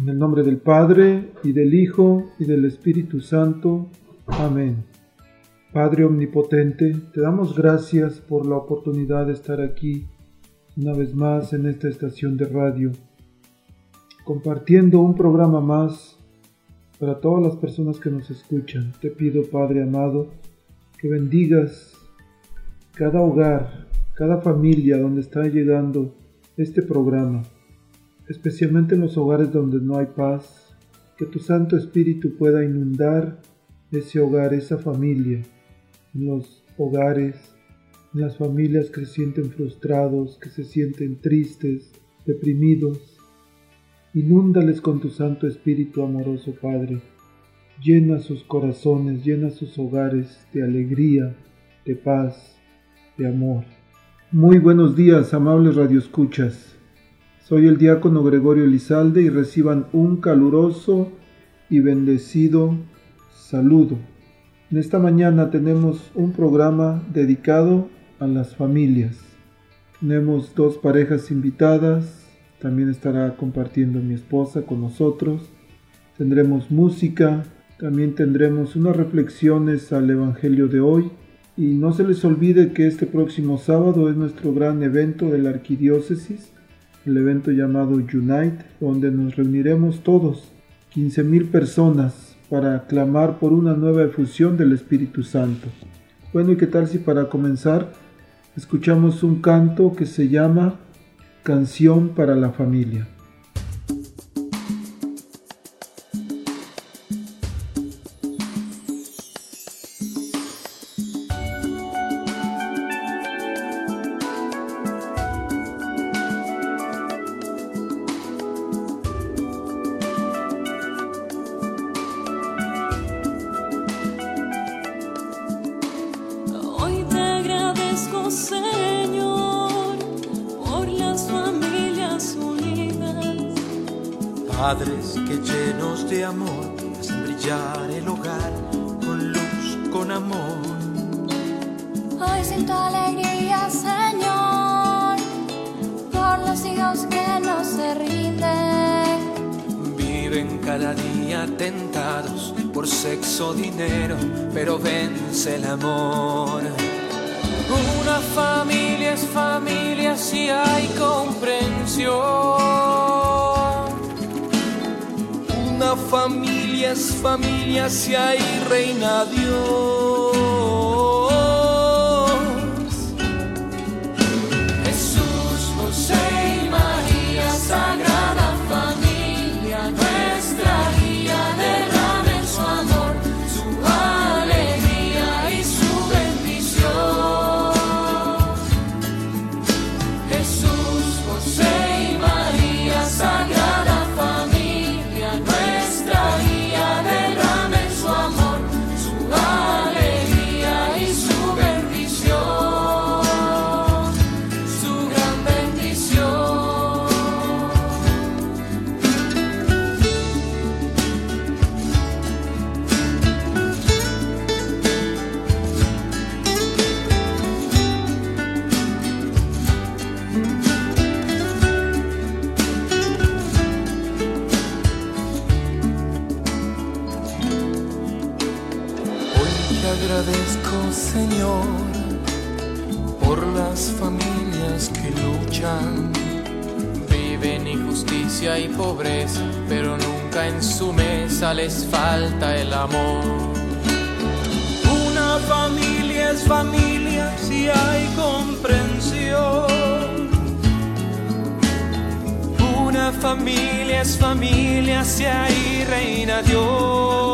En el nombre del Padre, y del Hijo, y del Espíritu Santo. Amén. Padre Omnipotente, te damos gracias por la oportunidad de estar aquí una vez más en esta estación de radio, compartiendo un programa más para todas las personas que nos escuchan. Te pido, Padre amado, que bendigas cada hogar, cada familia donde está llegando este programa especialmente en los hogares donde no hay paz, que tu Santo Espíritu pueda inundar ese hogar, esa familia, en los hogares, en las familias que se sienten frustrados, que se sienten tristes, deprimidos. Inúndales con tu Santo Espíritu amoroso, Padre. Llena sus corazones, llena sus hogares de alegría, de paz, de amor. Muy buenos días, amables radioescuchas. Soy el diácono Gregorio Lizalde y reciban un caluroso y bendecido saludo. En esta mañana tenemos un programa dedicado a las familias. Tenemos dos parejas invitadas, también estará compartiendo mi esposa con nosotros. Tendremos música, también tendremos unas reflexiones al Evangelio de hoy. Y no se les olvide que este próximo sábado es nuestro gran evento de la Arquidiócesis el evento llamado Unite, donde nos reuniremos todos, 15.000 personas, para clamar por una nueva efusión del Espíritu Santo. Bueno, ¿y qué tal si para comenzar escuchamos un canto que se llama Canción para la Familia? En su mesa les falta el amor. Una familia es familia si hay comprensión. Una familia es familia si hay reina Dios.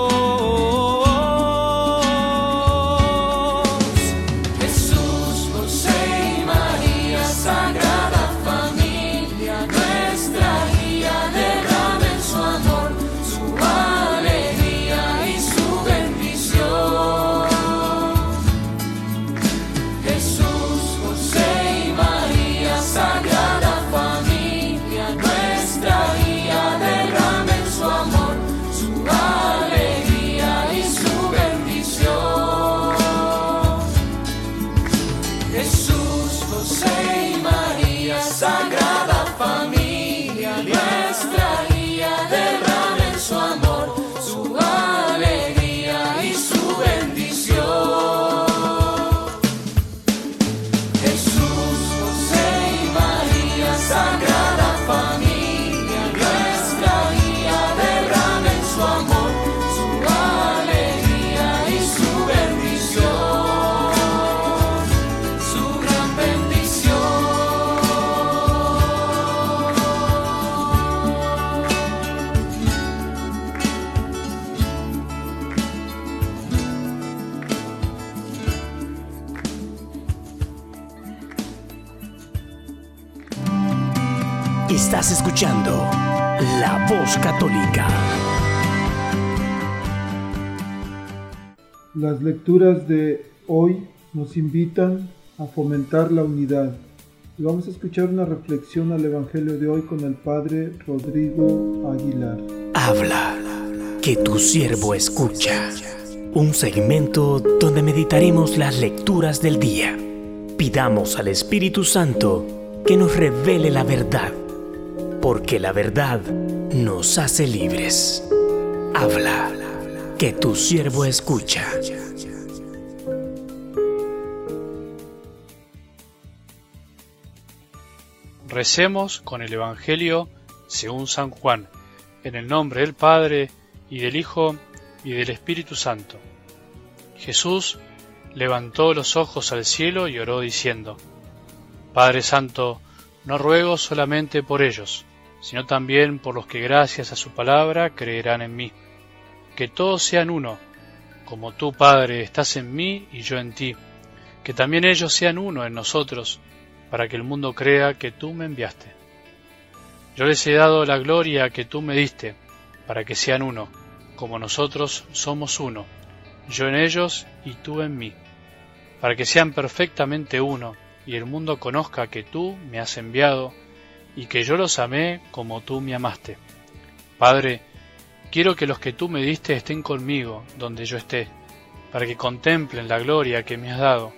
Las lecturas de hoy nos invitan a fomentar la unidad. Y vamos a escuchar una reflexión al Evangelio de hoy con el Padre Rodrigo Aguilar. Habla, que tu siervo escucha. Un segmento donde meditaremos las lecturas del día. Pidamos al Espíritu Santo que nos revele la verdad, porque la verdad nos hace libres. Habla, que tu siervo escucha. Recemos con el Evangelio según San Juan, en el nombre del Padre, y del Hijo, y del Espíritu Santo. Jesús levantó los ojos al cielo y oró diciendo, Padre Santo, no ruego solamente por ellos, sino también por los que gracias a su palabra creerán en mí. Que todos sean uno, como tú, Padre, estás en mí y yo en ti. Que también ellos sean uno en nosotros, para que el mundo crea que tú me enviaste. Yo les he dado la gloria que tú me diste, para que sean uno, como nosotros somos uno, yo en ellos y tú en mí, para que sean perfectamente uno, y el mundo conozca que tú me has enviado, y que yo los amé como tú me amaste. Padre, quiero que los que tú me diste estén conmigo donde yo esté, para que contemplen la gloria que me has dado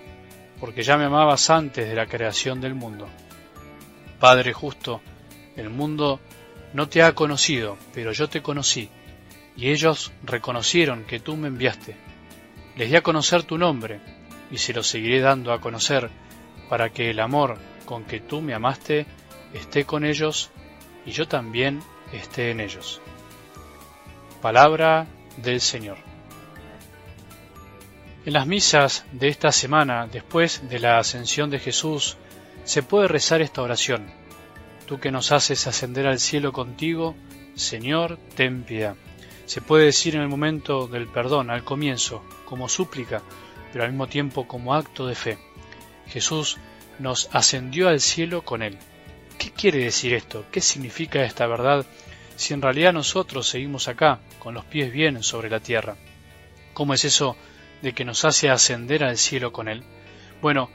porque ya me amabas antes de la creación del mundo. Padre justo, el mundo no te ha conocido, pero yo te conocí, y ellos reconocieron que tú me enviaste. Les di a conocer tu nombre, y se lo seguiré dando a conocer, para que el amor con que tú me amaste esté con ellos, y yo también esté en ellos. Palabra del Señor. En las misas de esta semana, después de la ascensión de Jesús, se puede rezar esta oración. Tú que nos haces ascender al cielo contigo, Señor, ten piedad. Se puede decir en el momento del perdón, al comienzo, como súplica, pero al mismo tiempo como acto de fe. Jesús nos ascendió al cielo con Él. ¿Qué quiere decir esto? ¿Qué significa esta verdad si en realidad nosotros seguimos acá, con los pies bien sobre la tierra? ¿Cómo es eso de que nos hace ascender al cielo con Él? Bueno,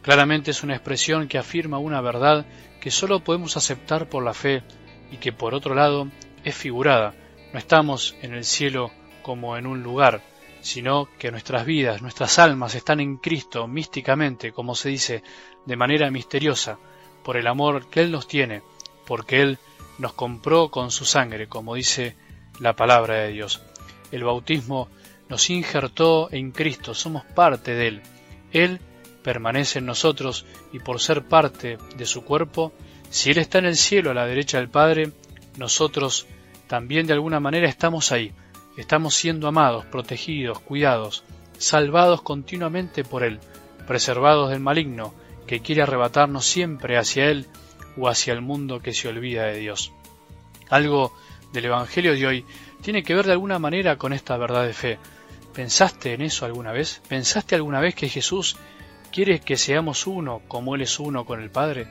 claramente es una expresión que afirma una verdad que sólo podemos aceptar por la fe y que por otro lado es figurada. No estamos en el cielo como en un lugar, sino que nuestras vidas, nuestras almas están en Cristo místicamente, como se dice, de manera misteriosa, por el amor que Él nos tiene, porque Él nos compró con su sangre, como dice la palabra de Dios. El bautismo nos injertó en Cristo, somos parte de Él. Él permanece en nosotros y por ser parte de su cuerpo, si Él está en el cielo a la derecha del Padre, nosotros también de alguna manera estamos ahí, estamos siendo amados, protegidos, cuidados, salvados continuamente por Él, preservados del maligno que quiere arrebatarnos siempre hacia Él o hacia el mundo que se olvida de Dios. Algo del Evangelio de hoy tiene que ver de alguna manera con esta verdad de fe, ¿Pensaste en eso alguna vez? ¿Pensaste alguna vez que Jesús quiere que seamos uno como Él es uno con el Padre?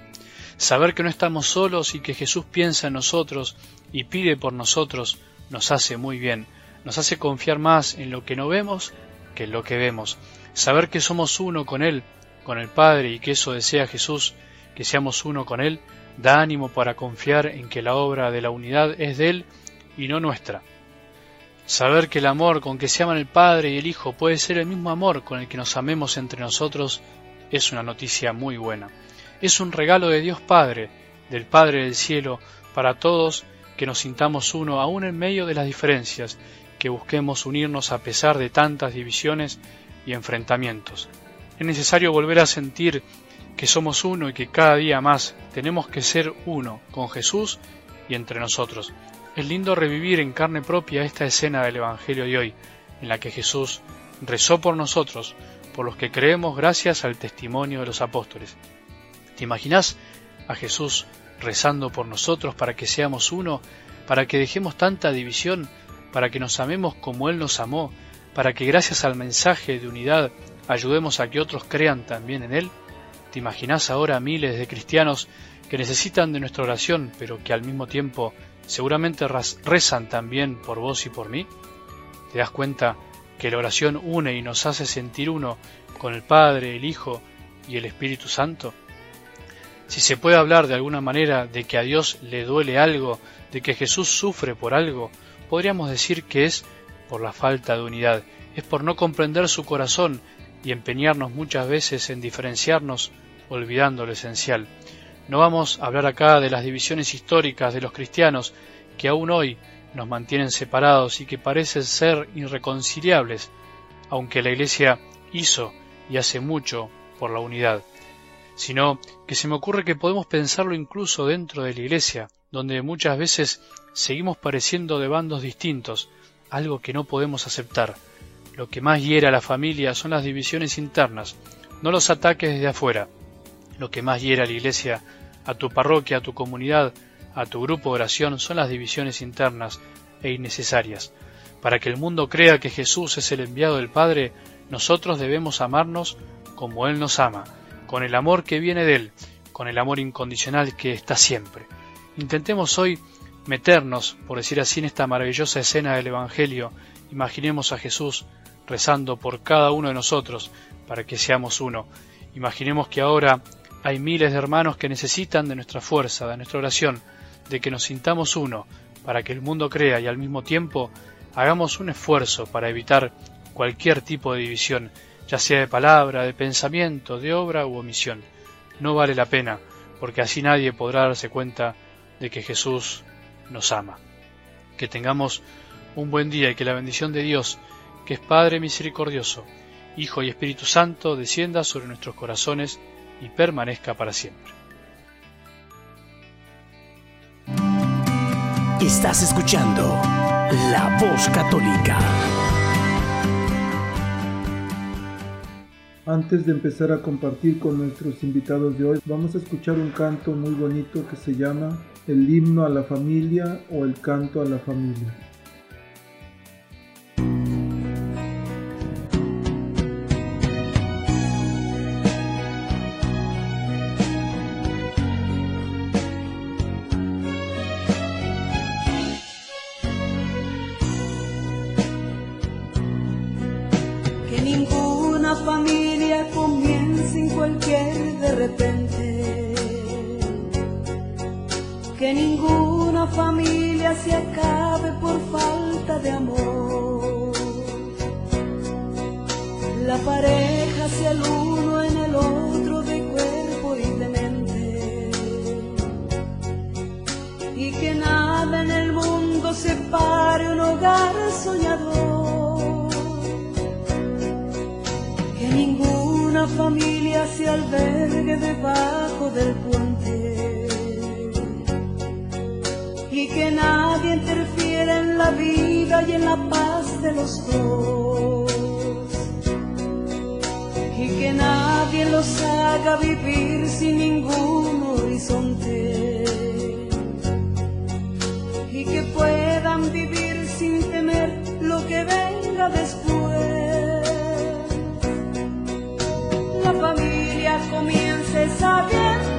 Saber que no estamos solos y que Jesús piensa en nosotros y pide por nosotros nos hace muy bien, nos hace confiar más en lo que no vemos que en lo que vemos. Saber que somos uno con Él, con el Padre y que eso desea Jesús, que seamos uno con Él, da ánimo para confiar en que la obra de la unidad es de Él y no nuestra. Saber que el amor con que se aman el Padre y el Hijo puede ser el mismo amor con el que nos amemos entre nosotros es una noticia muy buena. Es un regalo de Dios Padre, del Padre del cielo, para todos que nos sintamos uno aún en medio de las diferencias, que busquemos unirnos a pesar de tantas divisiones y enfrentamientos. Es necesario volver a sentir que somos uno y que cada día más tenemos que ser uno con Jesús y entre nosotros. Es lindo revivir en carne propia esta escena del Evangelio de hoy, en la que Jesús rezó por nosotros, por los que creemos gracias al testimonio de los apóstoles. ¿Te imaginas a Jesús rezando por nosotros para que seamos uno, para que dejemos tanta división, para que nos amemos como Él nos amó, para que gracias al mensaje de unidad ayudemos a que otros crean también en Él? ¿Te imaginas ahora miles de cristianos que necesitan de nuestra oración, pero que al mismo tiempo seguramente rezan también por vos y por mí? ¿Te das cuenta que la oración une y nos hace sentir uno con el Padre, el Hijo y el Espíritu Santo? Si se puede hablar de alguna manera de que a Dios le duele algo, de que Jesús sufre por algo, podríamos decir que es por la falta de unidad, es por no comprender su corazón y empeñarnos muchas veces en diferenciarnos olvidando lo esencial. No vamos a hablar acá de las divisiones históricas de los cristianos que aún hoy nos mantienen separados y que parecen ser irreconciliables, aunque la Iglesia hizo y hace mucho por la unidad, sino que se me ocurre que podemos pensarlo incluso dentro de la Iglesia, donde muchas veces seguimos pareciendo de bandos distintos, algo que no podemos aceptar. Lo que más hiera a la familia son las divisiones internas, no los ataques desde afuera. Lo que más hiera a la iglesia, a tu parroquia, a tu comunidad, a tu grupo de oración son las divisiones internas e innecesarias. Para que el mundo crea que Jesús es el enviado del Padre, nosotros debemos amarnos como Él nos ama, con el amor que viene de Él, con el amor incondicional que está siempre. Intentemos hoy meternos, por decir así, en esta maravillosa escena del Evangelio, imaginemos a Jesús rezando por cada uno de nosotros para que seamos uno. Imaginemos que ahora hay miles de hermanos que necesitan de nuestra fuerza, de nuestra oración, de que nos sintamos uno, para que el mundo crea y al mismo tiempo hagamos un esfuerzo para evitar cualquier tipo de división, ya sea de palabra, de pensamiento, de obra u omisión. No vale la pena, porque así nadie podrá darse cuenta de que Jesús nos ama. Que tengamos un buen día y que la bendición de Dios, que es Padre misericordioso, Hijo y Espíritu Santo, descienda sobre nuestros corazones y permanezca para siempre. Estás escuchando La Voz Católica. Antes de empezar a compartir con nuestros invitados de hoy, vamos a escuchar un canto muy bonito que se llama El himno a la familia o el canto a la familia.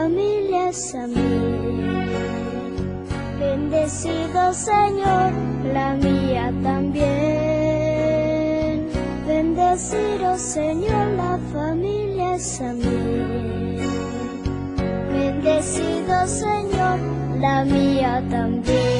familia mí. Bendecido Señor, la mía también. Bendecido Señor, la familia mí. Bendecido Señor, la mía también.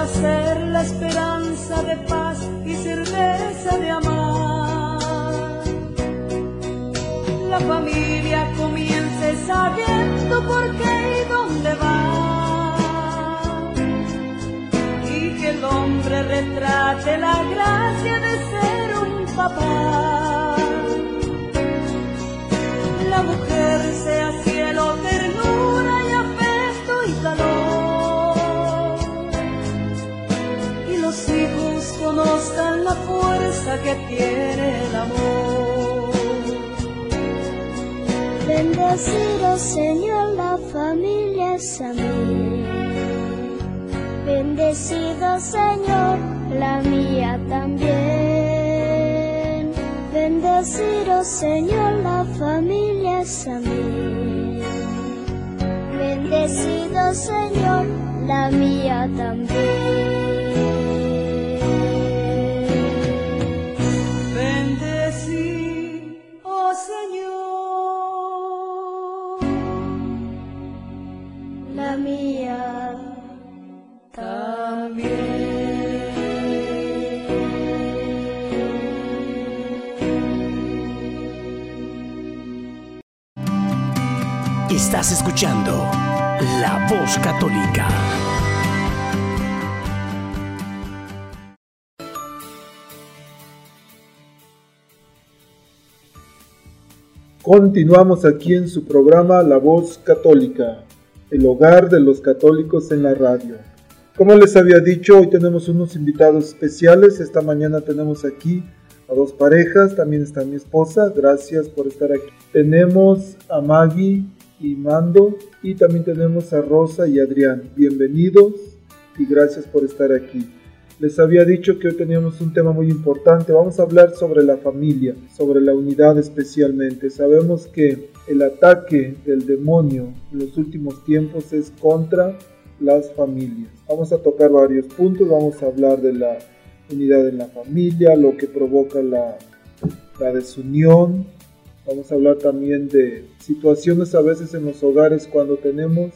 Pueda ser la esperanza de paz y certeza de amar. La familia comience sabiendo por qué y dónde va. Y que el hombre retrate la gracia de ser un papá. Fuerza que tiene el amor. Bendecido Señor, la familia es a. Bendecido Señor, la mía también. Bendecido Señor, la familia es a. Bendecido Señor, la mía también. Continuamos aquí en su programa La Voz Católica, el hogar de los católicos en la radio. Como les había dicho, hoy tenemos unos invitados especiales. Esta mañana tenemos aquí a dos parejas, también está mi esposa, gracias por estar aquí. Tenemos a Maggie y Mando y también tenemos a Rosa y Adrián. Bienvenidos y gracias por estar aquí. Les había dicho que hoy teníamos un tema muy importante. Vamos a hablar sobre la familia, sobre la unidad especialmente. Sabemos que el ataque del demonio en los últimos tiempos es contra las familias. Vamos a tocar varios puntos. Vamos a hablar de la unidad en la familia, lo que provoca la, la desunión. Vamos a hablar también de situaciones a veces en los hogares cuando tenemos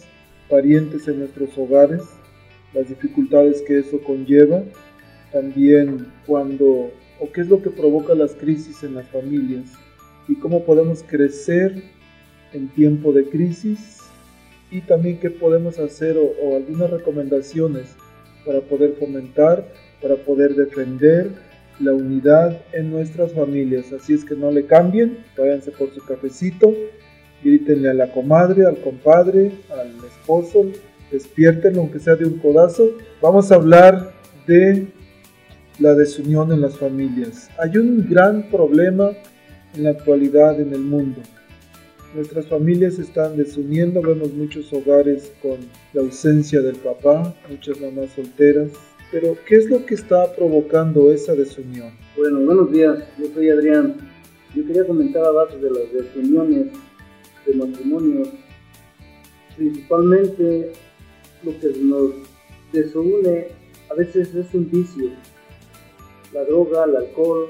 parientes en nuestros hogares las dificultades que eso conlleva, también cuando o qué es lo que provoca las crisis en las familias y cómo podemos crecer en tiempo de crisis y también qué podemos hacer o, algunas recomendaciones para poder fomentar, para poder defender la unidad en nuestras familias. Así es que no le cambien, váyanse por su cafecito, grítenle a la comadre, al compadre, al esposo, despiértenlo aunque sea de un codazo. Vamos a hablar de la desunión en las familias. Hay un gran problema en la actualidad en el mundo. Nuestras familias están desuniendo, vemos muchos hogares con la ausencia del papá, muchas mamás solteras. Pero, ¿qué es lo que está provocando esa desunión? Bueno, buenos días, yo soy Adrián. Yo quería comentar abajo de las desuniones de matrimonios. Principalmente lo que nos desune a veces es un vicio, la droga, el alcohol,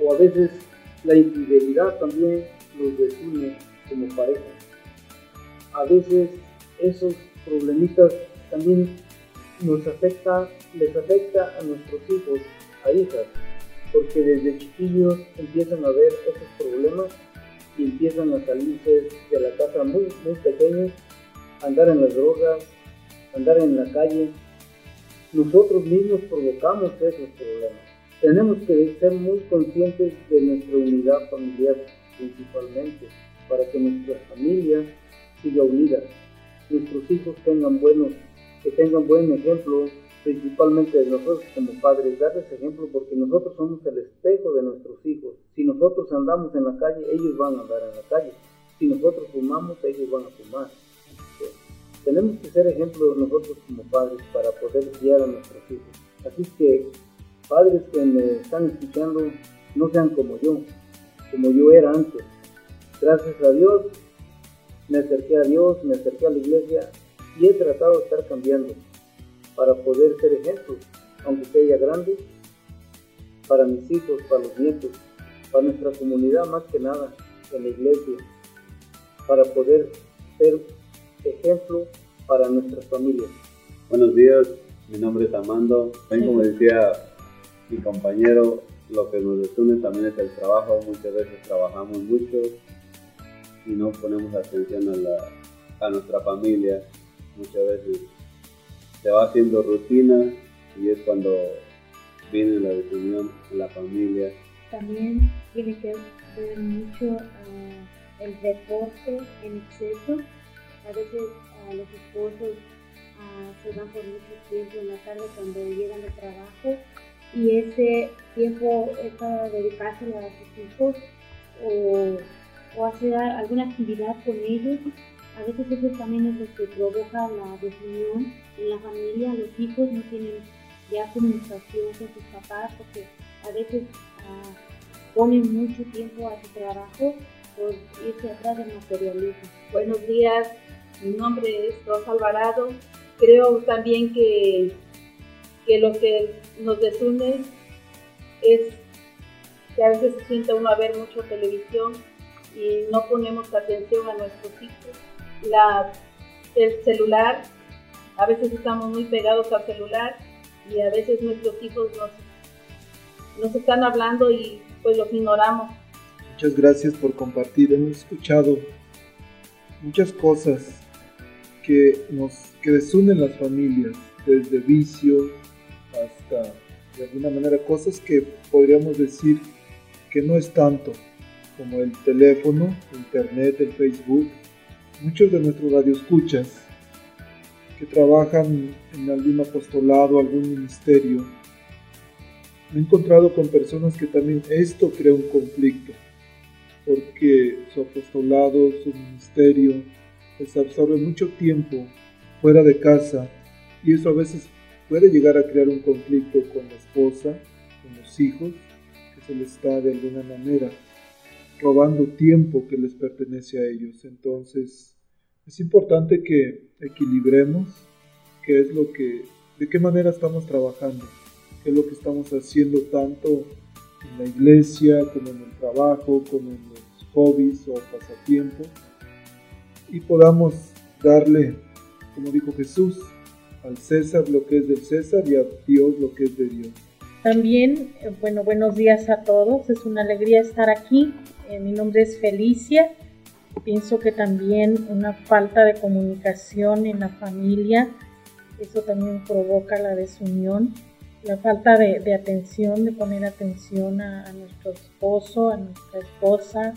o a veces la infidelidad también nos desune como pareja. A veces esos problemitas también nos afecta, les afecta a nuestros hijos, a hijas, porque desde chiquillos empiezan a ver esos problemas y empiezan a salirse de la casa muy, muy pequeños, andar en las drogas, andar en la calle. Nosotros mismos provocamos esos problemas. Tenemos que ser muy conscientes de nuestra unidad familiar principalmente, para que nuestra familia siga unida, nuestros hijos tengan buenos, que tengan buen ejemplo, principalmente de nosotros como padres, darles ejemplo porque nosotros somos el espejo de nuestros hijos. Si nosotros andamos en la calle, ellos van a andar en la calle. si nosotros fumamos, ellos van a fumar. Tenemos que ser ejemplos nosotros como padres para poder guiar a nuestros hijos. Así que, padres que me están escuchando, no sean como yo, como yo era antes. Gracias a Dios, me acerqué a Dios, me acerqué a la iglesia y he tratado de estar cambiando para poder ser ejemplo, aunque sea grande, para mis hijos, para los nietos, para nuestra comunidad más que nada, en la iglesia, para poder ser ejemplo para nuestras familias. Buenos días, mi nombre es Amando. También como decía mi compañero, lo que nos une también es el trabajo. Muchas veces trabajamos mucho y no ponemos atención a, la, a nuestra familia. Muchas veces se va haciendo rutina y es cuando viene la desunión en la familia. También tiene que ver mucho uh, el deporte en exceso. A veces uh, los esposos uh, se van por mucho tiempo en la tarde cuando llegan de trabajo y ese tiempo es para dedicárselo a sus hijos o, o hacer alguna actividad con ellos. A veces eso también es lo que provoca la desunión en la familia. Los hijos no tienen ya comunicación con sus papás porque a veces uh, ponen mucho tiempo a su trabajo por irse atrás del materialismo. Buenos días, mi nombre es Rosa Alvarado. Creo también que, que lo que nos desune es que a veces se sienta uno a ver mucho televisión y no ponemos atención a nuestros hijos. La, el celular, a veces estamos muy pegados al celular y a veces nuestros hijos nos, nos están hablando y pues los ignoramos. Muchas gracias por compartir. Hemos escuchado muchas cosas que nos que desunen las familias, desde vicios hasta de alguna manera cosas que podríamos decir que no es tanto como el teléfono, internet, el Facebook. Muchos de nuestros radioescuchas que trabajan en algún apostolado, algún ministerio, me he encontrado con personas que también esto crea un conflicto, porque su apostolado, su ministerio, les absorbe mucho tiempo fuera de casa y eso a veces puede llegar a crear un conflicto con la esposa, con los hijos, que se les está de alguna manera robando tiempo que les pertenece a ellos. Entonces, es importante que equilibremos qué es lo que, de qué manera estamos trabajando, qué es lo que estamos haciendo tanto en la iglesia como en el trabajo, como en los hobbies o pasatiempos, y podamos darle, como dijo Jesús, al César lo que es del César y a Dios lo que es de Dios. También, eh, bueno, buenos días a todos, es una alegría estar aquí. Eh, mi nombre es Felicia Pienso que también una falta de comunicación en la familia, eso también provoca la desunión, la falta de, de atención, de poner atención a, a, nuestro esposo, a nuestra esposa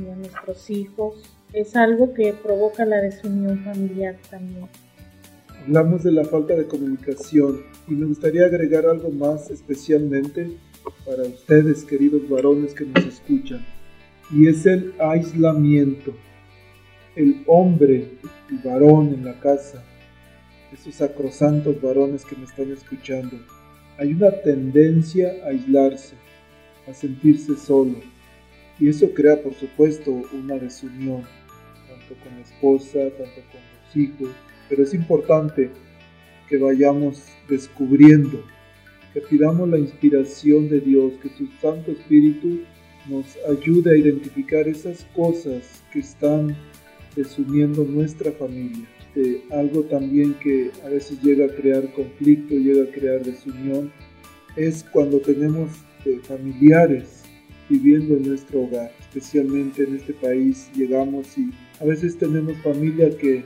y a nuestros hijos, es algo que provoca la desunión familiar también. Hablamos de la falta de comunicación y me gustaría agregar algo más especialmente para ustedes, queridos varones que nos escuchan y es el aislamiento. El hombre, el varón en la casa, esos sacrosantos varones que me están escuchando, hay una tendencia a aislarse, a sentirse solo. Y eso crea, por supuesto, una desunión, tanto con la esposa, tanto con los hijos. Pero es importante que vayamos descubriendo, que pidamos la inspiración de Dios, que su Santo Espíritu nos ayude a identificar esas cosas que están desuniendo nuestra familia. Algo también que a veces llega a crear conflicto, llega a crear desunión, es cuando tenemos eh, familiares viviendo en nuestro hogar, especialmente en este país llegamos y a veces tenemos familia que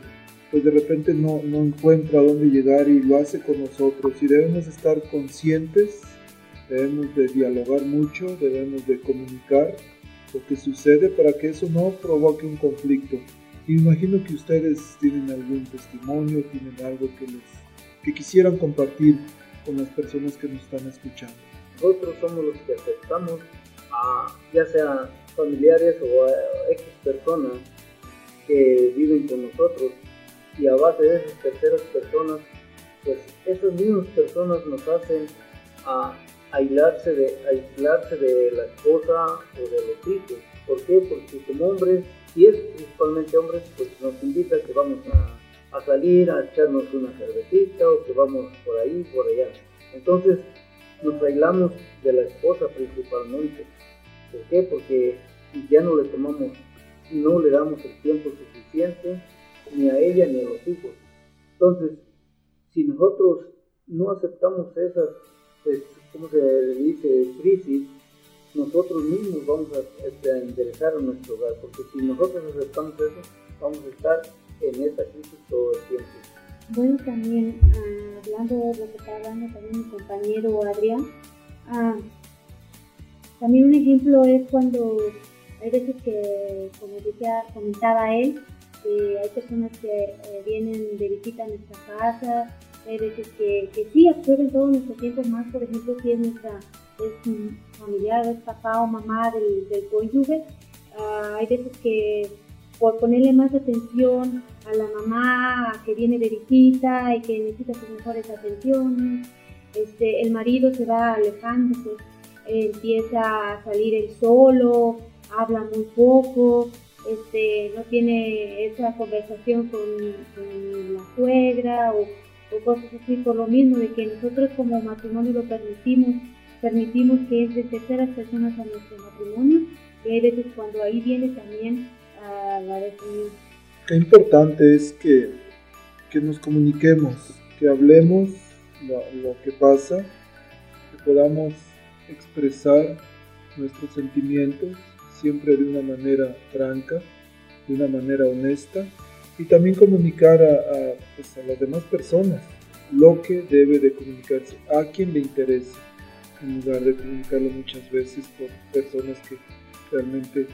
pues de repente no, no encuentra dónde llegar y lo hace con nosotros y debemos estar conscientes debemos de dialogar mucho, debemos de comunicar lo que sucede para que eso no provoque un conflicto. Y imagino que ustedes tienen algún testimonio, tienen algo que les que quisieran compartir con las personas que nos están escuchando. Nosotros somos los que aceptamos a ya sea familiares o a X personas que viven con nosotros y a base de esas terceras personas, pues esas mismas personas nos hacen a aislarse de, aislarse de la esposa o de los hijos. ¿Por qué? Porque como hombres, y es principalmente hombres, pues nos invita que vamos a, a salir a echarnos una cervecita o que vamos por ahí, por allá. Entonces nos aislamos de la esposa principalmente. ¿Por qué? Porque ya no le tomamos, no le damos el tiempo suficiente ni a ella ni a los hijos. Entonces, si nosotros no aceptamos esas, ¿cómo se dice?, crisis, nosotros mismos vamos a, este, a interesar en nuestro hogar, porque si nosotros aceptamos eso, vamos a estar en esa crisis todo el tiempo. Bueno, también ah, hablando de lo que está hablando también mi compañero Adrián, ah, también un ejemplo es cuando hay veces que, como decía, comentaba él, que hay personas que eh, vienen de visita a nuestra casa, hay veces que, que sí absorben todo nuestro tiempo más, por ejemplo, si es nuestra es familiar, es papá o mamá del, del cónyuge, ah, hay veces que por ponerle más atención a la mamá que viene de visita y que necesita sus mejores atenciones, este, el marido se va alejando, pues empieza a salir él solo, habla muy poco, este, no tiene esa conversación con, la suegra o, cosas así, por lo mismo de que nosotros como matrimonio lo permitimos, permitimos que de terceras personas a nuestro matrimonio y hay veces cuando ahí viene también a la definición. Qué importante es que, que nos comuniquemos, que hablemos lo, lo que pasa, que podamos expresar nuestros sentimientos siempre de una manera franca, de una manera honesta y también comunicar a, pues, a, las demás personas lo que debe de comunicarse a quien le interese en lugar de comunicarlo muchas veces por personas que realmente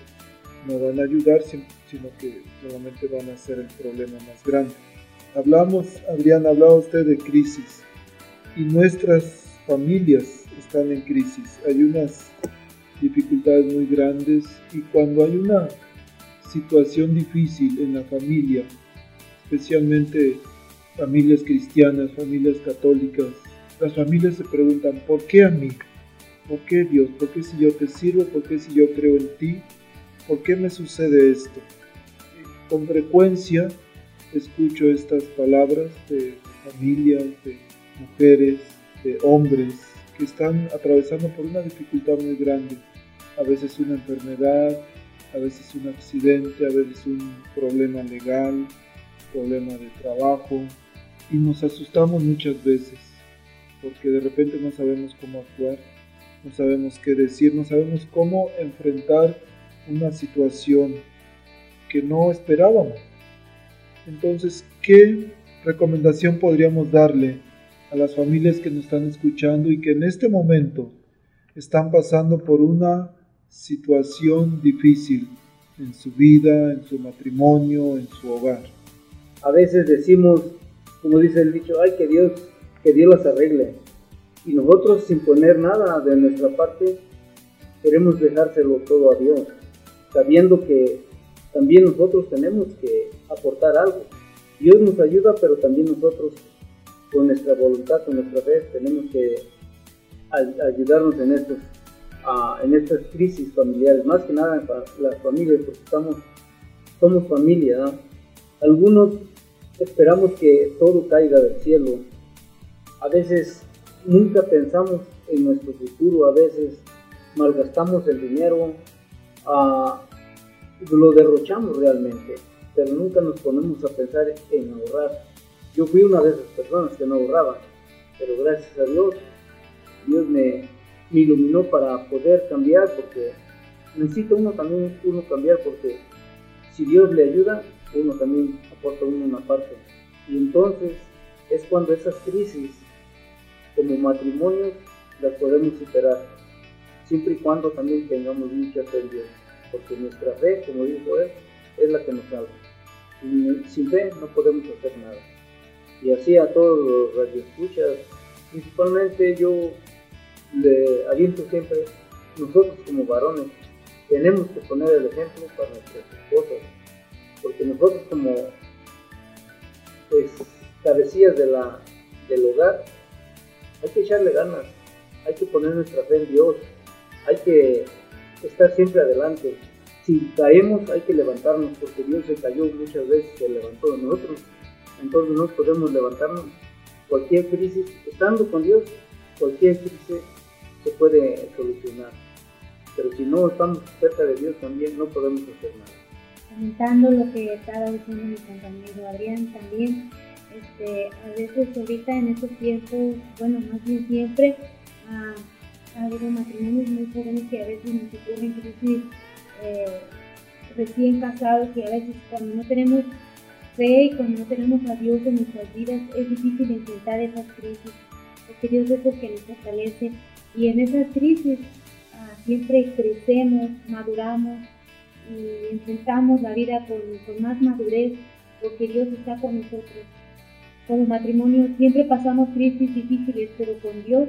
no van a ayudar sino que solamente van a ser el problema más grande. Hablamos, Adrián, hablaba usted de crisis y nuestras familias están en crisis. Hay unas dificultades muy grandes y cuando hay una situación difícil en la familia, especialmente familias cristianas, familias católicas, las familias se preguntan, ¿por qué a mí? ¿Por qué Dios? ¿Por qué si yo te sirvo? ¿Por qué si yo creo en ti? ¿Por qué me sucede esto? Con frecuencia escucho estas palabras de familias, de mujeres, de hombres que están atravesando por una dificultad muy grande a veces una enfermedad, a veces un accidente, a veces un problema legal, problema de trabajo y nos asustamos muchas veces porque de repente no sabemos cómo actuar, no sabemos qué decir, no sabemos cómo enfrentar una situación que no esperábamos. Entonces, ¿qué recomendación podríamos darle a las familias que nos están escuchando y que en este momento están pasando por una situación difícil en su vida, en su matrimonio, en su hogar. A veces decimos, como dice el dicho, ay que Dios, que Dios las arregle. Y nosotros sin poner nada de nuestra parte, queremos dejárselo todo a Dios, sabiendo que también nosotros tenemos que aportar algo. Dios nos ayuda, pero también nosotros con nuestra voluntad, con nuestra fe, tenemos que ayudarnos en estos en estas crisis familiares, más que nada las familias, porque estamos, somos familia. Algunos esperamos que todo caiga del cielo. A veces nunca pensamos en nuestro futuro, a veces malgastamos el dinero, lo derrochamos realmente, pero nunca nos ponemos a pensar en ahorrar. Yo fui una de esas personas que no ahorraba, pero gracias a Dios, Dios me, me iluminó para poder cambiar, porque necesita uno también uno cambiar, porque si Dios le ayuda, uno también aporta uno una parte. Y entonces es cuando esas crisis, como matrimonios, las podemos superar, siempre y cuando también tengamos mucha fe en Dios, porque nuestra fe, como dijo él, es la que nos salva. Y sin fe no podemos hacer nada. Y así a todos los radioescuchas, principalmente yo le aviento siempre, nosotros como varones tenemos que poner el ejemplo para nuestras esposas, porque nosotros como pues, cabecillas de la, del hogar, hay que echarle ganas, hay que poner nuestra fe en Dios, hay que estar siempre adelante. Si caemos, hay que levantarnos, porque Dios se cayó muchas veces, se levantó de nosotros. Entonces no podemos levantarnos. Cualquier crisis, estando con Dios, cualquier crisis puede solucionar. Pero si no estamos cerca de Dios también, no podemos hacer nada. Comentando lo que estaba diciendo mi compañero Adrián también, este, a veces ahorita en estos tiempos, bueno, más bien siempre, ah, matrimonios muy jóvenes que a veces nos ocurren crisis eh, recién casados y a veces cuando no tenemos fe y cuando no tenemos a Dios en nuestras vidas es difícil enfrentar esas crisis, porque Dios es el que nos fortalece y en esas crisis ah, siempre crecemos, maduramos y enfrentamos la vida con, con más madurez porque Dios está con nosotros. Como matrimonio siempre pasamos crisis difíciles, pero con Dios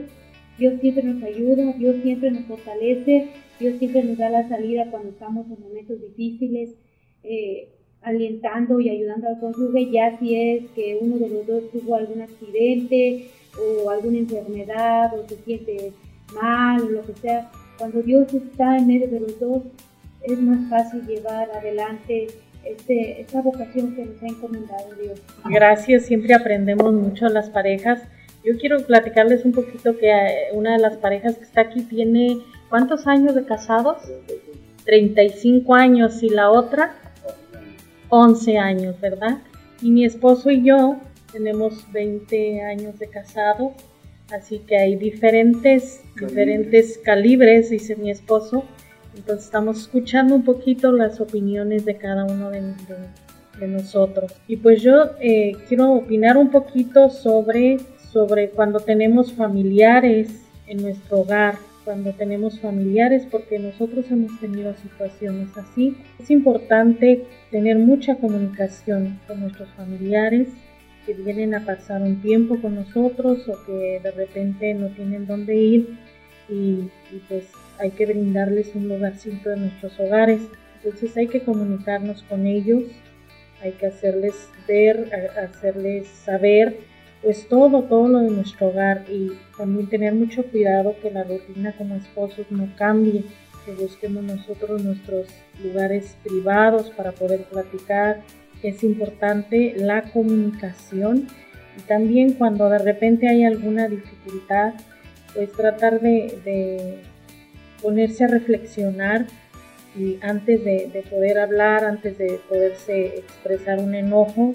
Dios siempre nos ayuda, Dios siempre nos fortalece, Dios siempre nos da la salida cuando estamos en momentos difíciles, eh, alentando y ayudando al cónyuge, ya si es que uno de los dos tuvo algún accidente o alguna enfermedad o se siente mal o lo que sea. Cuando Dios está en medio de los dos, es más fácil llevar adelante este, esta vocación que nos ha encomendado Dios. Gracias, siempre aprendemos mucho las parejas yo quiero platicarles un poquito que eh, una de las parejas que está aquí tiene, ¿cuántos años de casados? 35 años y la otra 11 años, ¿verdad? Y mi esposo y yo tenemos 20 años de casados, así que hay diferentes, diferentes calibres, dice mi esposo. Entonces estamos escuchando un poquito las opiniones de cada uno de, nosotros. Y pues yo eh, quiero opinar un poquito sobre sobre cuando tenemos familiares en nuestro hogar, cuando tenemos familiares, porque nosotros hemos tenido situaciones así. Es importante tener mucha comunicación con nuestros familiares que vienen a pasar un tiempo con nosotros o que de repente no tienen dónde ir y, pues hay que brindarles un lugarcito en nuestros hogares. Entonces hay que comunicarnos con ellos, hay que hacerles ver, hacerles saber pues todo, todo lo de nuestro hogar y también tener mucho cuidado que la rutina como esposos no cambie, que busquemos nosotros nuestros lugares privados para poder platicar. Es importante la comunicación y también cuando de repente hay alguna dificultad, pues tratar de, ponerse a reflexionar y antes de, de poder hablar, antes de poderse expresar un enojo,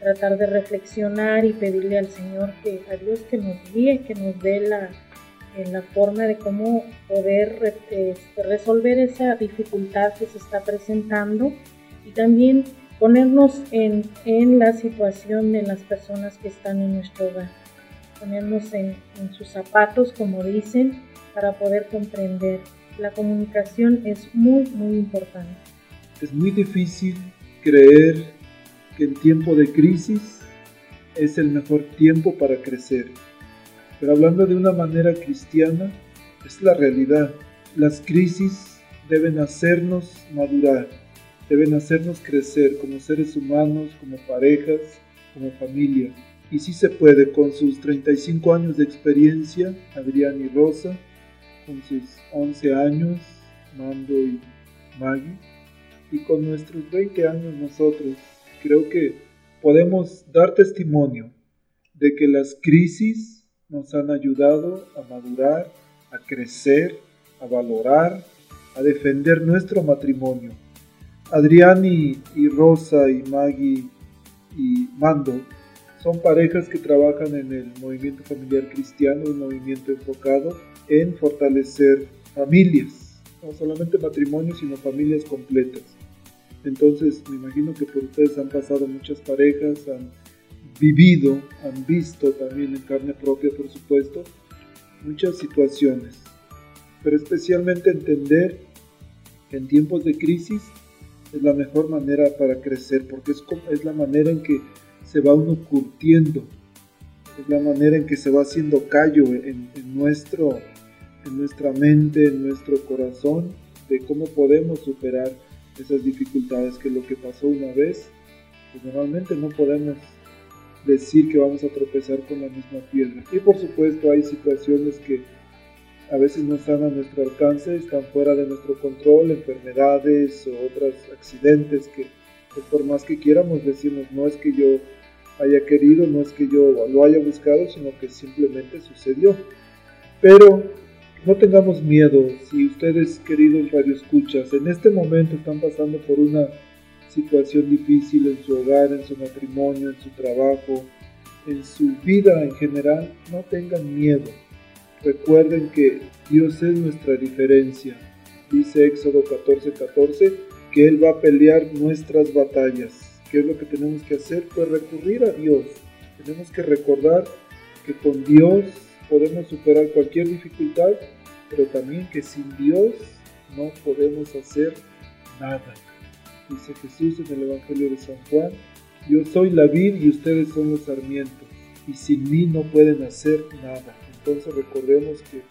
tratar de reflexionar y pedirle al Señor que a Dios que nos guíe, que nos dé la, la forma de cómo poder este, resolver esa dificultad que se está presentando y también ponernos en, en, la situación de las personas que están en nuestro hogar, ponernos en, en sus zapatos, como dicen, para poder comprender. La comunicación es muy, muy importante. Es muy difícil creer que el tiempo de crisis es el mejor tiempo para crecer. Pero hablando de una manera cristiana, es la realidad. Las crisis deben hacernos madurar, deben hacernos crecer como seres humanos, como parejas, como familia. Y si se puede, con sus 35 años de experiencia, Adrián y Rosa, con sus 11 años, Mando y Maggie, y con nuestros 20 años nosotros, creo que podemos dar testimonio de que las crisis nos han ayudado a madurar, a crecer, a valorar, a defender nuestro matrimonio. Adrián y, Rosa y Maggie y Mando son parejas que trabajan en el movimiento familiar cristiano, un movimiento enfocado en fortalecer familias, no solamente matrimonios, sino familias completas. Entonces me imagino que por ustedes han pasado muchas parejas, han vivido, han visto también en carne propia, por supuesto, muchas situaciones. Pero especialmente entender que en tiempos de crisis es la mejor manera para crecer, porque es, es la manera en que se va uno curtiendo, es la manera en que se va haciendo callo en, nuestro, en nuestra mente, en nuestro corazón, de cómo podemos superar esas dificultades, que lo que pasó una vez, pues normalmente no podemos decir que vamos a tropezar con la misma piedra. Y por supuesto hay situaciones que a veces no están a nuestro alcance, están fuera de nuestro control, enfermedades o otros accidentes que por más que quieramos decirnos, no es que yo haya querido, no es que yo lo haya buscado, sino que simplemente sucedió. Pero no tengamos miedo, si ustedes, queridos radioescuchas, en este momento están pasando por una situación difícil en su hogar, en su matrimonio, en su trabajo, en su vida en general, no tengan miedo. Recuerden que Dios es nuestra diferencia. Dice Éxodo 14:14 14, que Él va a pelear nuestras batallas. ¿Qué es lo que tenemos que hacer? Pues recurrir a Dios. Tenemos que recordar que con Dios podemos superar cualquier dificultad, pero también que sin Dios no podemos hacer nada. Dice Jesús en el Evangelio de San Juan, yo soy la vid y ustedes son los sarmientos, y sin mí no pueden hacer nada. Entonces recordemos que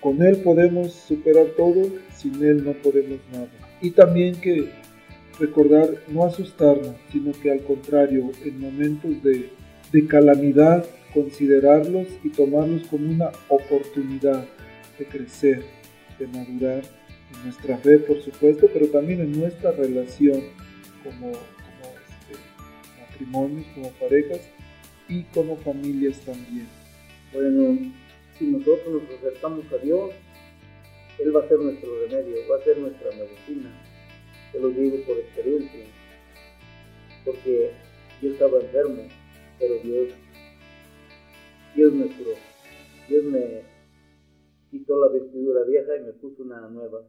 con Él podemos superar todo, sin Él no podemos nada. Y también que recordar no asustarnos, sino que al contrario, en momentos de, de calamidad, considerarlos y tomarlos como una oportunidad de crecer, de madurar en nuestra fe, por supuesto, pero también en nuestra relación como, como este, matrimonios, como parejas y como familias también. Bueno, si nosotros nos acercamos a Dios, Él va a ser nuestro remedio, va a ser nuestra medicina. Te lo digo por experiencia, porque yo estaba enfermo, pero Dios, Dios me curó. Dios me quitó la vestidura vieja y me puso una nueva.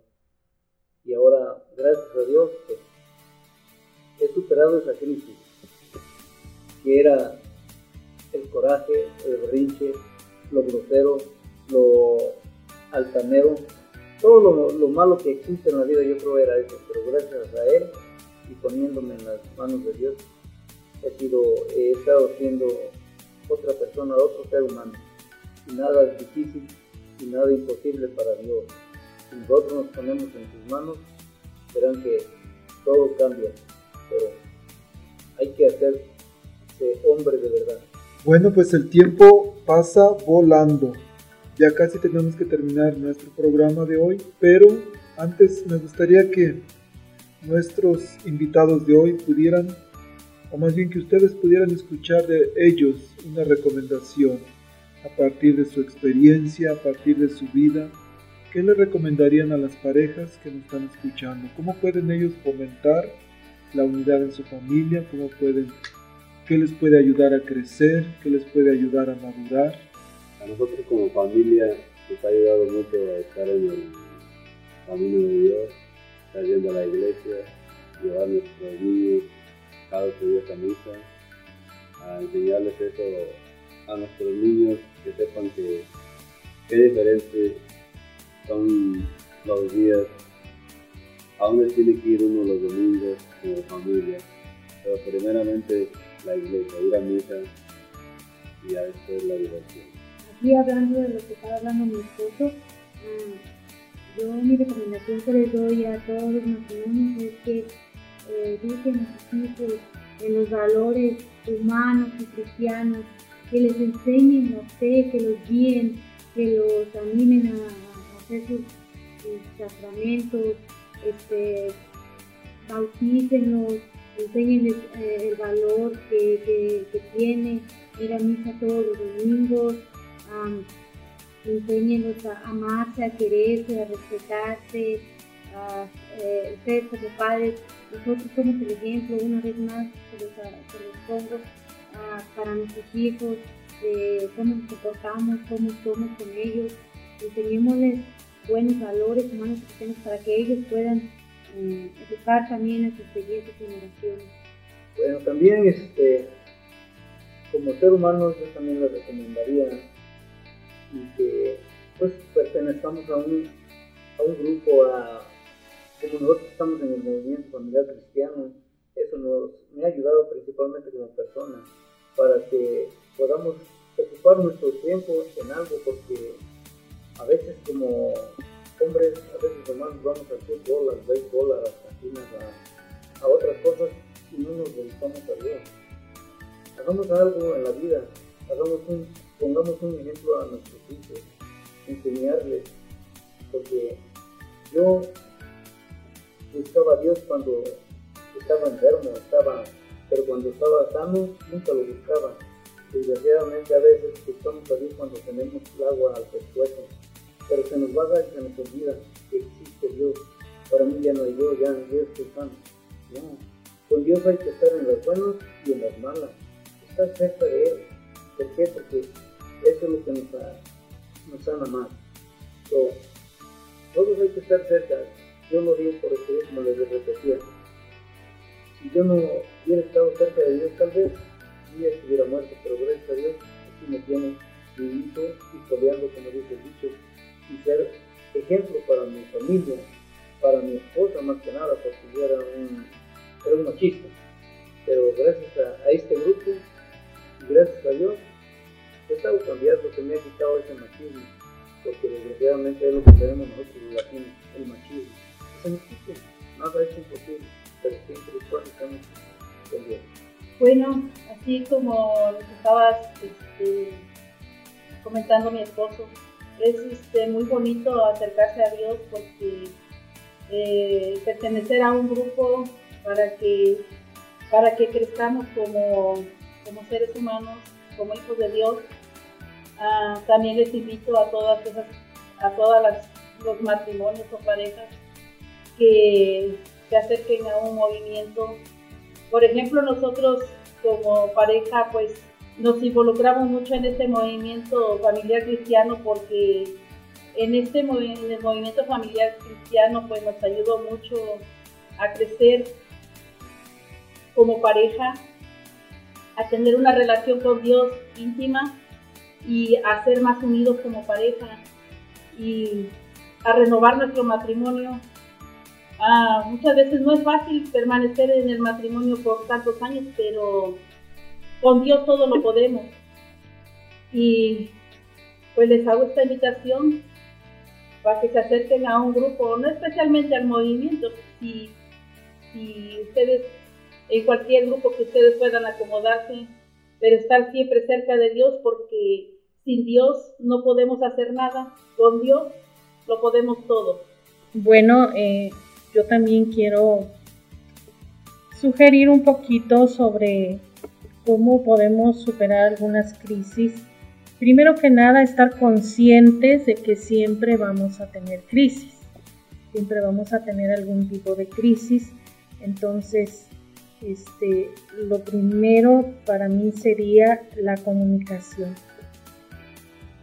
Y ahora, gracias a Dios, pues, he superado esa crisis, que era el coraje, el berrinche, lo grosero, lo altanero, todo lo, malo que existe en la vida yo creo era eso, pero gracias a Él y poniéndome en las manos de Dios, he, sido, he estado siendo otra persona, otro ser humano. Y nada es difícil y nada imposible para Dios. Si nosotros nos ponemos en sus manos, verán que todo cambia, pero hay que hacerse hombre de verdad. Bueno, pues el tiempo pasa volando. Ya casi tenemos que terminar nuestro programa de hoy, pero antes me gustaría que nuestros invitados de hoy pudieran, o más bien que ustedes pudieran escuchar de ellos una recomendación a partir de su experiencia, a partir de su vida. ¿Qué le recomendarían a las parejas que nos están escuchando? ¿Cómo pueden ellos fomentar la unidad en su familia? ¿Cómo pueden qué les puede ayudar a crecer, qué les puede ayudar a madurar. A nosotros como familia nos ha ayudado mucho a estar en el camino de Dios, estar yendo a la iglesia, llevar a nuestros niños cada ocho días a misa, a enseñarles eso a nuestros niños, que sepan que qué diferente son los días, a dónde tiene que ir uno los domingos como familia, pero primeramente la iglesia, ir a misa y a después la diversión. Aquí hablando de lo que estaba hablando mi esposo, ah, yo mi recomendación que les doy a todos los matrimonios es que eh, eduquen a sus hijos en los valores humanos y cristianos, que les enseñen la fe, que los guíen, que los animen a, hacer sus, sacramentos, este, bautícenlos, enséñenles eh, el valor que, tiene ir a misa todos los domingos, um, enséñenlos a amarse, a quererse, a respetarse. Eh, ustedes como padres, nosotros somos el ejemplo, una vez más se los, pongo para nuestros hijos, de cómo nos comportamos, cómo somos con ellos, enseñémosles buenos valores humanos para que ellos puedan eh, educar también a sus siguientes generaciones. Bueno, también este, como ser humano yo también les recomendaría y que pues pertenezcamos a un, a un grupo, a, como nosotros estamos en el movimiento familiar cristiano, eso nos, me ha ayudado principalmente como persona para que podamos ocupar nuestro tiempo en algo porque a veces como hombres, a veces hermanos, vamos al fútbol, al béisbol, a las cantinas, a, a otras cosas y no nos dedicamos a Dios. Hagamos algo en la vida, hagamos un, pongamos un ejemplo a nuestros hijos, enseñarles, porque yo buscaba a Dios cuando estaba enfermo, estaba, pero cuando estaba sano nunca lo buscaba. Desgraciadamente a veces buscamos a Dios cuando tenemos el agua al pescuezo, pero se nos va a dar y se nos olvida que existe Dios. Para mí ya no hay Dios, ya Dios estoy sano. No. Con Dios hay que estar en las buenas y en las malas. Estar cerca de Él. ¿Por qué? Porque eso es lo que nos, nos sana más. Todos hay que estar cerca. Yo lo digo por experiencia, les repetía. Si yo no hubiera estado cerca de Dios, tal vez ya estuviera muerto, pero gracias a Dios, así me tiene vivito y coleando, como dice el dicho, y ser ejemplo para mi familia, para mi esposa más que nada, porque yo era un, machista. Pero gracias a, este grupo, gracias a Dios, he estado cambiando, se me ha quitado ese machismo, porque desgraciadamente es lo que tenemos nosotros los el machismo. Eso no nada es imposible, pero siempre cuando estamos Dios. Bueno, así como que estabas este, comentando mi esposo, es este, muy bonito acercarse a Dios porque eh, pertenecer a un grupo para que, para que crezcamos como, como seres humanos, como hijos de Dios. Ah, también les invito a todas esas, a todas las, los matrimonios o parejas que se acerquen a un movimiento. Por ejemplo, nosotros como pareja, pues nos involucramos mucho en este movimiento familiar cristiano porque en este el movimiento familiar cristiano pues nos ayudó mucho a crecer como pareja, a tener una relación con Dios íntima y a ser más unidos como pareja y a renovar nuestro matrimonio. Ah, muchas veces no es fácil permanecer en el matrimonio por tantos años, pero con Dios todo lo podemos. Y pues les hago esta invitación para que se acerquen a un grupo, no especialmente al movimiento, si, si ustedes, en cualquier grupo que ustedes puedan acomodarse, pero estar siempre cerca de Dios porque sin Dios no podemos hacer nada, con Dios lo podemos todo. Bueno, eh, yo también quiero sugerir un poquito sobre cómo podemos superar algunas crisis. Primero que nada, estar conscientes de que siempre vamos a tener crisis. Siempre vamos a tener algún tipo de crisis. Entonces, este, lo primero para mí sería la comunicación.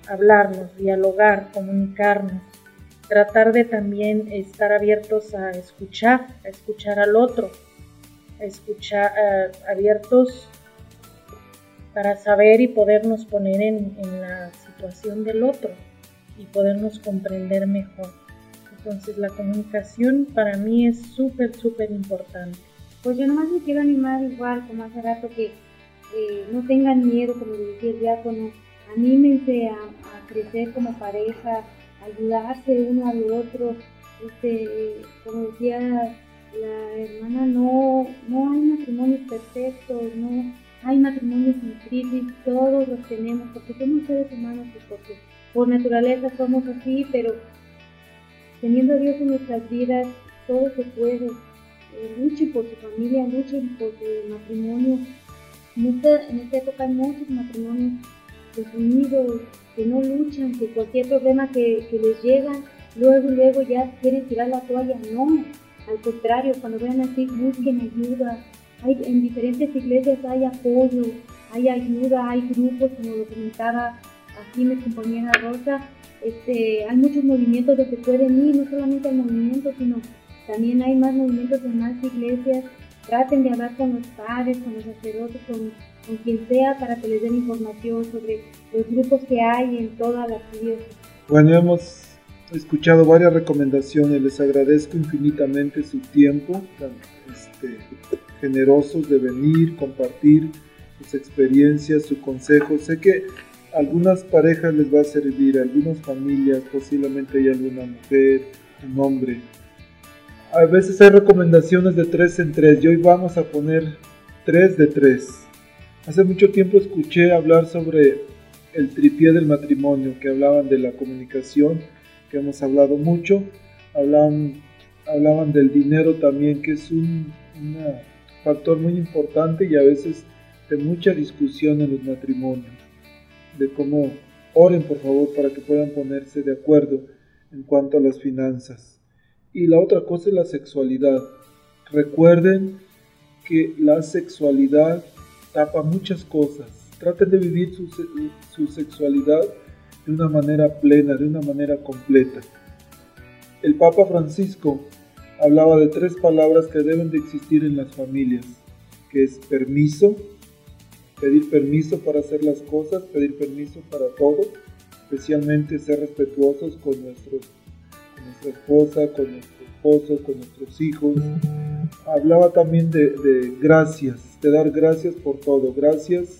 Hablarnos, dialogar, comunicarnos. Tratar de también estar abiertos a escuchar, a escuchar al otro, a escuchar, abiertos para saber y podernos poner en, la situación del otro y podernos comprender mejor. Entonces la comunicación para mí es súper, súper importante. Pues yo nomás me quiero animar igual como hace rato que eh, no tengan miedo, como decía el diácono, anímense a, crecer como pareja, ayudarse uno al otro. Este, como decía la hermana, no, no hay matrimonios perfectos, no, hay matrimonios en crisis, todos los tenemos, porque somos seres humanos y porque por naturaleza somos así, pero teniendo a Dios en nuestras vidas, todo se puede. Eh, luchen por su familia, luchen por su matrimonio. En esta, en esta época hay muchos matrimonios desunidos, que no luchan, que cualquier problema que, que les llega, luego, luego ya quieren tirar la toalla. No, al contrario, cuando vean así, busquen ayuda, en diferentes iglesias hay apoyo, hay ayuda, hay grupos, como lo comentaba aquí mi compañera Rosa, este, hay muchos movimientos donde pueden ir, no solamente el movimiento, sino también hay más movimientos en más iglesias. Traten de hablar con los padres, con los sacerdotes, con, con quien sea, para que les den información sobre los grupos que hay en todas las iglesias. Bueno, hemos escuchado varias recomendaciones, les agradezco infinitamente su tiempo. Este, generosos de venir, compartir sus experiencias, su consejo. Sé que algunas parejas les va a servir, algunas familias, posiblemente hay alguna mujer, un hombre. A veces hay recomendaciones de tres en tres y hoy vamos a poner tres de tres. Hace mucho tiempo escuché hablar sobre el tripié del matrimonio, que hablaban de la comunicación, que hemos hablado mucho, hablaban, hablaban del dinero también, que es un factor muy importante y a veces de mucha discusión en los matrimonios de cómo oren por favor para que puedan ponerse de acuerdo en cuanto a las finanzas. Y la otra cosa es la sexualidad. Recuerden que la sexualidad tapa muchas cosas. Traten de vivir su, su sexualidad de una manera plena, de una manera completa. El Papa Francisco hablaba de tres palabras que deben de existir en las familias, que es permiso, pedir permiso para hacer las cosas, pedir permiso para todo, especialmente ser respetuosos con, nuestros, nuestra esposa, con nuestro esposo, con nuestros hijos. Hablaba también de, de gracias, de dar gracias por todo. Gracias,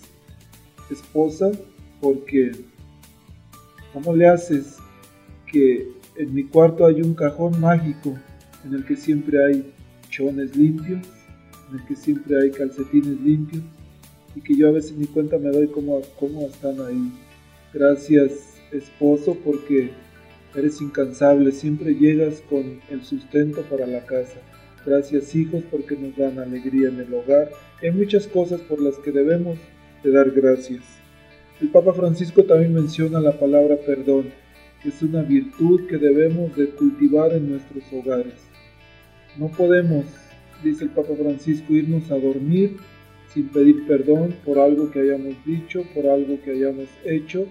esposa, porque ¿cómo le haces que en mi cuarto hay un cajón mágico en el que siempre hay chones limpios, en el que siempre hay calcetines limpios? y que yo a veces ni cuenta me doy cómo, cómo están ahí. Gracias esposo porque eres incansable, siempre llegas con el sustento para la casa. Gracias hijos porque nos dan alegría en el hogar. Hay muchas cosas por las que debemos de dar gracias. El Papa Francisco también menciona la palabra perdón, que es una virtud que debemos de cultivar en nuestros hogares. No podemos, dice el Papa Francisco, irnos a dormir sin pedir perdón por algo que hayamos dicho, por algo que hayamos hecho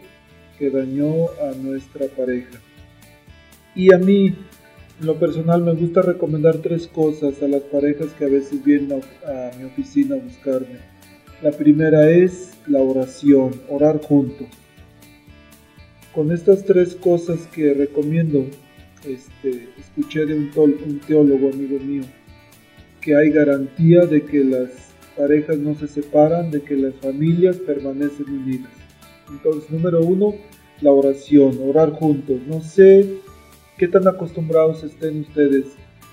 que dañó a nuestra pareja. Y a mí, en lo personal, me gusta recomendar tres cosas a las parejas que a veces vienen a, mi oficina a buscarme. La primera es la oración, orar juntos. Con estas tres cosas que recomiendo, este, escuché de un, teólogo amigo mío que hay garantía de que las parejas no se separan, de que las familias permanecen unidas. Entonces, número uno, la oración, orar juntos. No sé qué tan acostumbrados estén ustedes,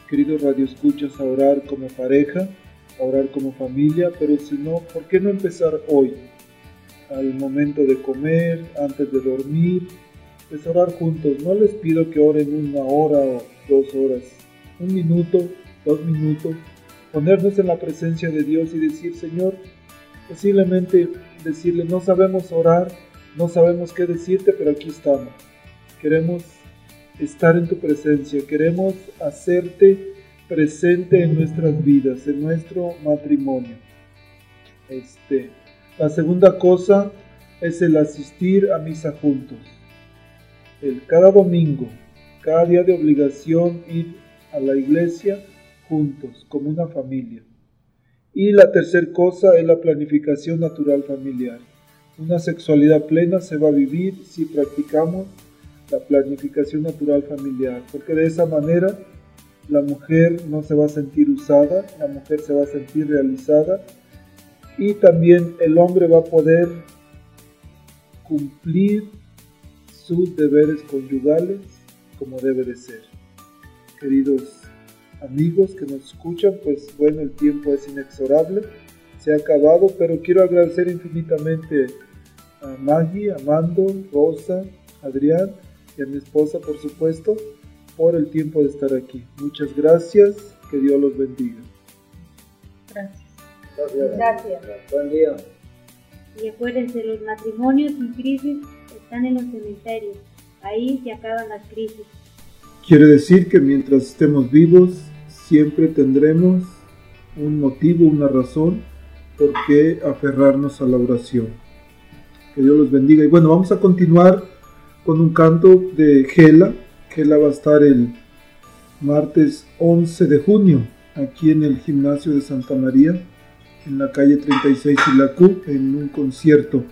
queridos radioescuchas, a orar como pareja, a orar como familia, pero si no, ¿por qué no empezar hoy? Al momento de comer, antes de dormir, es orar juntos. No les pido que oren una hora o dos horas, un minuto, dos minutos, ponernos en la presencia de Dios y decir, Señor, posiblemente decirle, no sabemos orar, no sabemos qué decirte, pero aquí estamos. Queremos estar en tu presencia, queremos hacerte presente en nuestras vidas, en nuestro matrimonio. Este, la segunda cosa es el asistir a misa juntos. El cada domingo, cada día de obligación ir a la iglesia juntos, como una familia. Y la tercera cosa es la planificación natural familiar. Una sexualidad plena se va a vivir si practicamos la planificación natural familiar, porque de esa manera la mujer no se va a sentir usada, la mujer se va a sentir realizada y también el hombre va a poder cumplir sus deberes conyugales como debe de ser. Queridos amigos que nos escuchan, pues bueno, el tiempo es inexorable, se ha acabado, pero quiero agradecer infinitamente a Maggie, a Mando, Rosa, Adrián y a mi esposa, por supuesto, por el tiempo de estar aquí. Muchas gracias, que Dios los bendiga. Gracias. Gracias. Buen día. Y acuérdense, los matrimonios sin crisis están en los cementerios. Ahí se acaban las crisis. Quiere decir que mientras estemos vivos, siempre tendremos un motivo, una razón por qué aferrarnos a la oración. Que Dios los bendiga. Y bueno, vamos a continuar con un canto de Gela. Gela va a estar el martes 11 de junio aquí en el gimnasio de Santa María, en la calle 36 Ilacú, en un concierto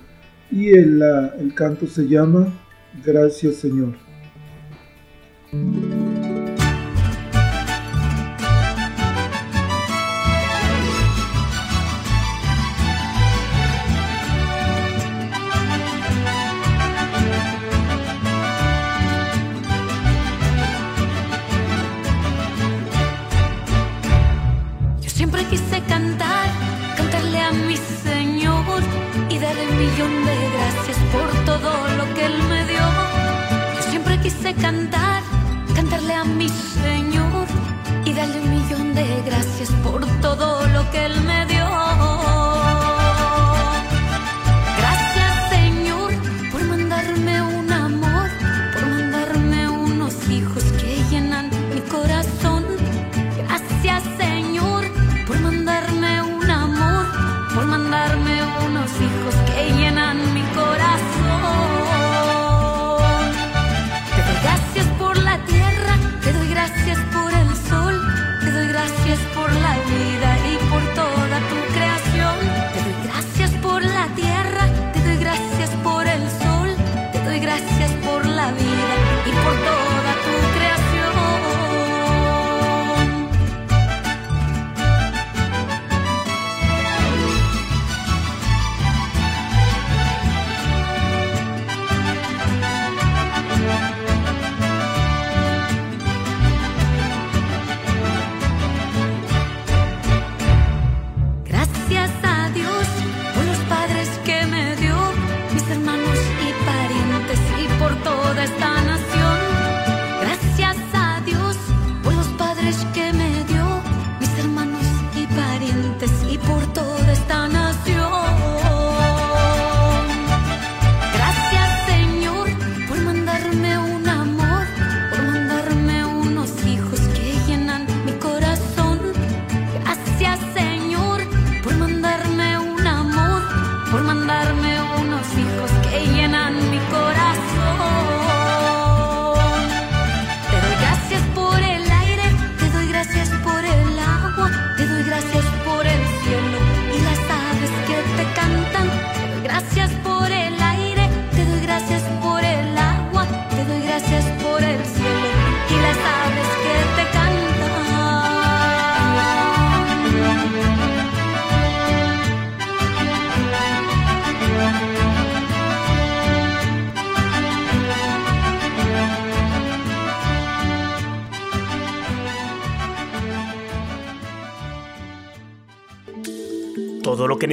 y el, el canto se llama Gracias Señor. Yo Siempre quise cantar, cantarle a mi Señor y dar el millón de... Él me dio. Yo siempre quise cantar, cantarle a mi Señor y darle un millón de gracias por todo lo que Él me dio.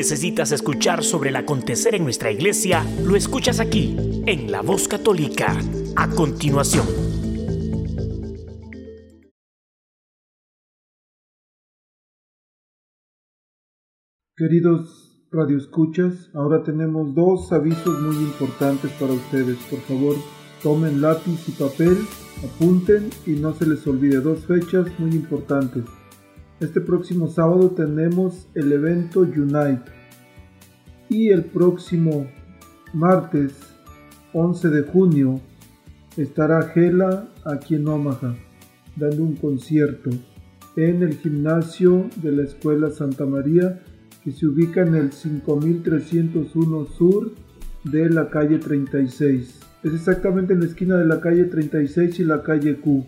Necesitas escuchar sobre el acontecer en nuestra iglesia lo escuchas aquí, en La Voz Católica. A continuación. Queridos radioescuchas, ahora tenemos dos avisos muy importantes para ustedes. Por favor, tomen lápiz y papel, apunten y no se les olvide dos fechas muy importantes. Este próximo sábado tenemos el evento Unite y el próximo martes 11 de junio estará Gela aquí en Omaha dando un concierto en el gimnasio de la Escuela Santa María que se ubica en el 5301 sur de la calle 36. Es exactamente en la esquina de la calle 36 y la calle Q,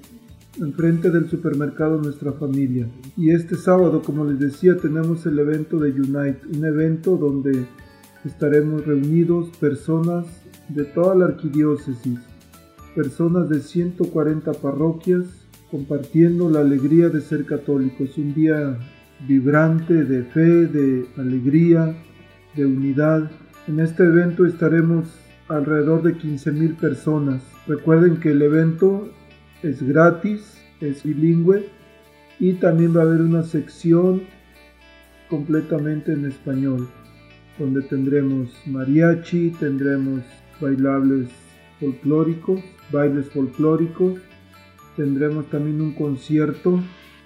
enfrente del supermercado Nuestra Familia. Y este sábado, como les decía, tenemos el evento de Unite, un evento donde estaremos reunidos personas de toda la arquidiócesis, personas de 140 parroquias, compartiendo la alegría de ser católicos. Un día vibrante de fe, de alegría, de unidad. En este evento estaremos alrededor de 15.000 personas. Recuerden que el evento es gratis, es bilingüe y también va a haber una sección completamente en español, donde tendremos mariachi, tendremos bailables folclóricos, bailes folclóricos, tendremos también un concierto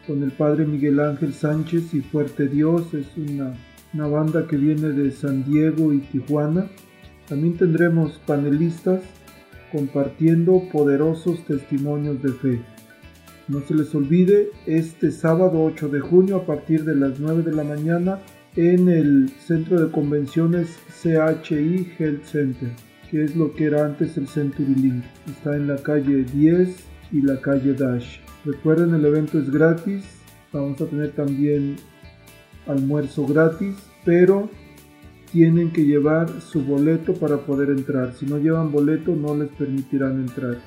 con el padre Miguel Ángel Sánchez y Fuerte Dios, es una, una banda que viene de San Diego y Tijuana. También tendremos panelistas compartiendo poderosos testimonios de fe. No se les olvide, este sábado 8 de junio a partir de las 9 de la mañana en el Centro de Convenciones CHI Health Center, que es lo que era antes el Century Link. Está en la calle 10 y la calle Dash. Recuerden, el evento es gratis. Vamos a tener también almuerzo gratis, pero tienen que llevar su boleto para poder entrar. Si no llevan boleto, no les permitirán entrar.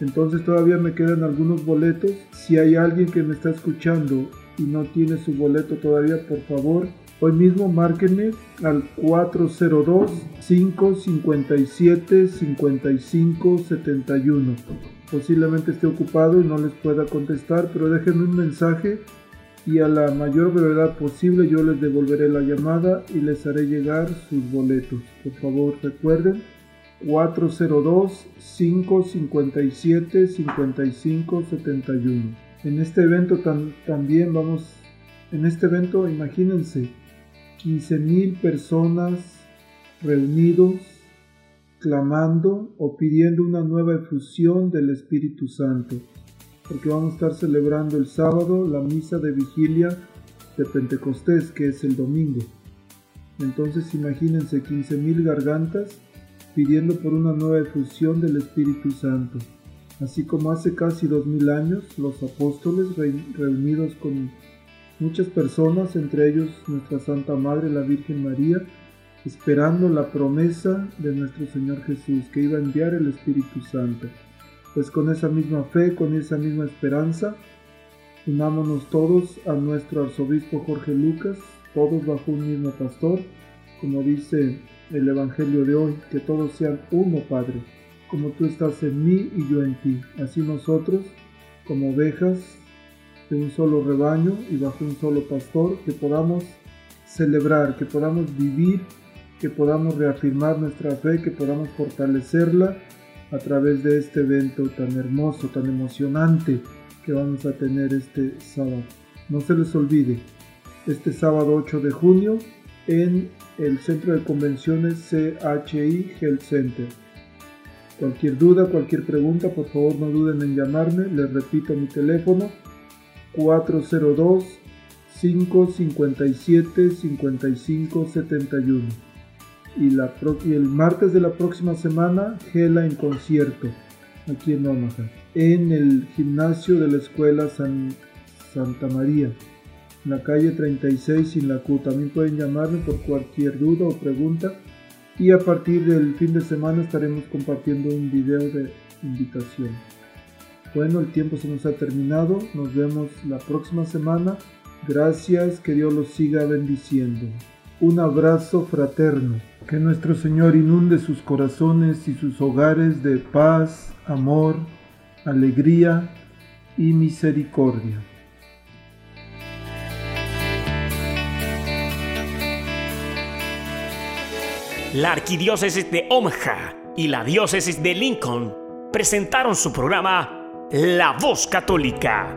Entonces todavía me quedan algunos boletos. Si hay alguien que me está escuchando y no tiene su boleto todavía, por favor, Hoy mismo márquenme al 402-557-5571. Posiblemente esté ocupado y no les pueda contestar, pero déjenme un mensaje y a la mayor brevedad posible yo les devolveré la llamada y les haré llegar sus boletos. Por favor recuerden 402-557-5571. En este evento también vamos, en este evento imagínense 15.000 personas reunidos clamando o pidiendo una nueva efusión del Espíritu Santo, porque vamos a estar celebrando el sábado la misa de vigilia de Pentecostés, que es el domingo. Entonces imagínense 15.000 gargantas pidiendo por una nueva efusión del Espíritu Santo, así como hace casi dos mil años los apóstoles reunidos con muchas personas, entre ellos nuestra Santa Madre, la Virgen María, esperando la promesa de nuestro Señor Jesús, que iba a enviar el Espíritu Santo. Pues con esa misma fe, con esa misma esperanza, unámonos todos a nuestro arzobispo Jorge Lucas, todos bajo un mismo pastor, como dice el Evangelio de hoy, que todos sean uno, Padre, como tú estás en mí y yo en ti. Así nosotros, como ovejas de un solo rebaño y bajo un solo pastor, que podamos celebrar, que podamos vivir, que podamos reafirmar nuestra fe, que podamos fortalecerla a través de este evento tan hermoso, tan emocionante que vamos a tener este sábado. No se les olvide, este sábado 8 de junio en el Centro de Convenciones CHI Health Center. Cualquier duda, cualquier pregunta, por favor no duden en llamarme. Les repito mi teléfono 402 557 5571. Y, el martes de la próxima semana, Gela en concierto, aquí en Omaha, en el gimnasio de la Escuela San, Santa María la calle 36 sin la Q. También pueden llamarme por cualquier duda o pregunta y a partir del fin de semana estaremos compartiendo un video de invitación. Bueno, el tiempo se nos ha terminado. Nos vemos la próxima semana. Gracias, que Dios los siga bendiciendo. Un abrazo fraterno. Que nuestro Señor inunde sus corazones y sus hogares de paz, amor, alegría y misericordia. La Arquidiócesis de Omaha y la Diócesis de Lincoln presentaron su programa La Voz Católica,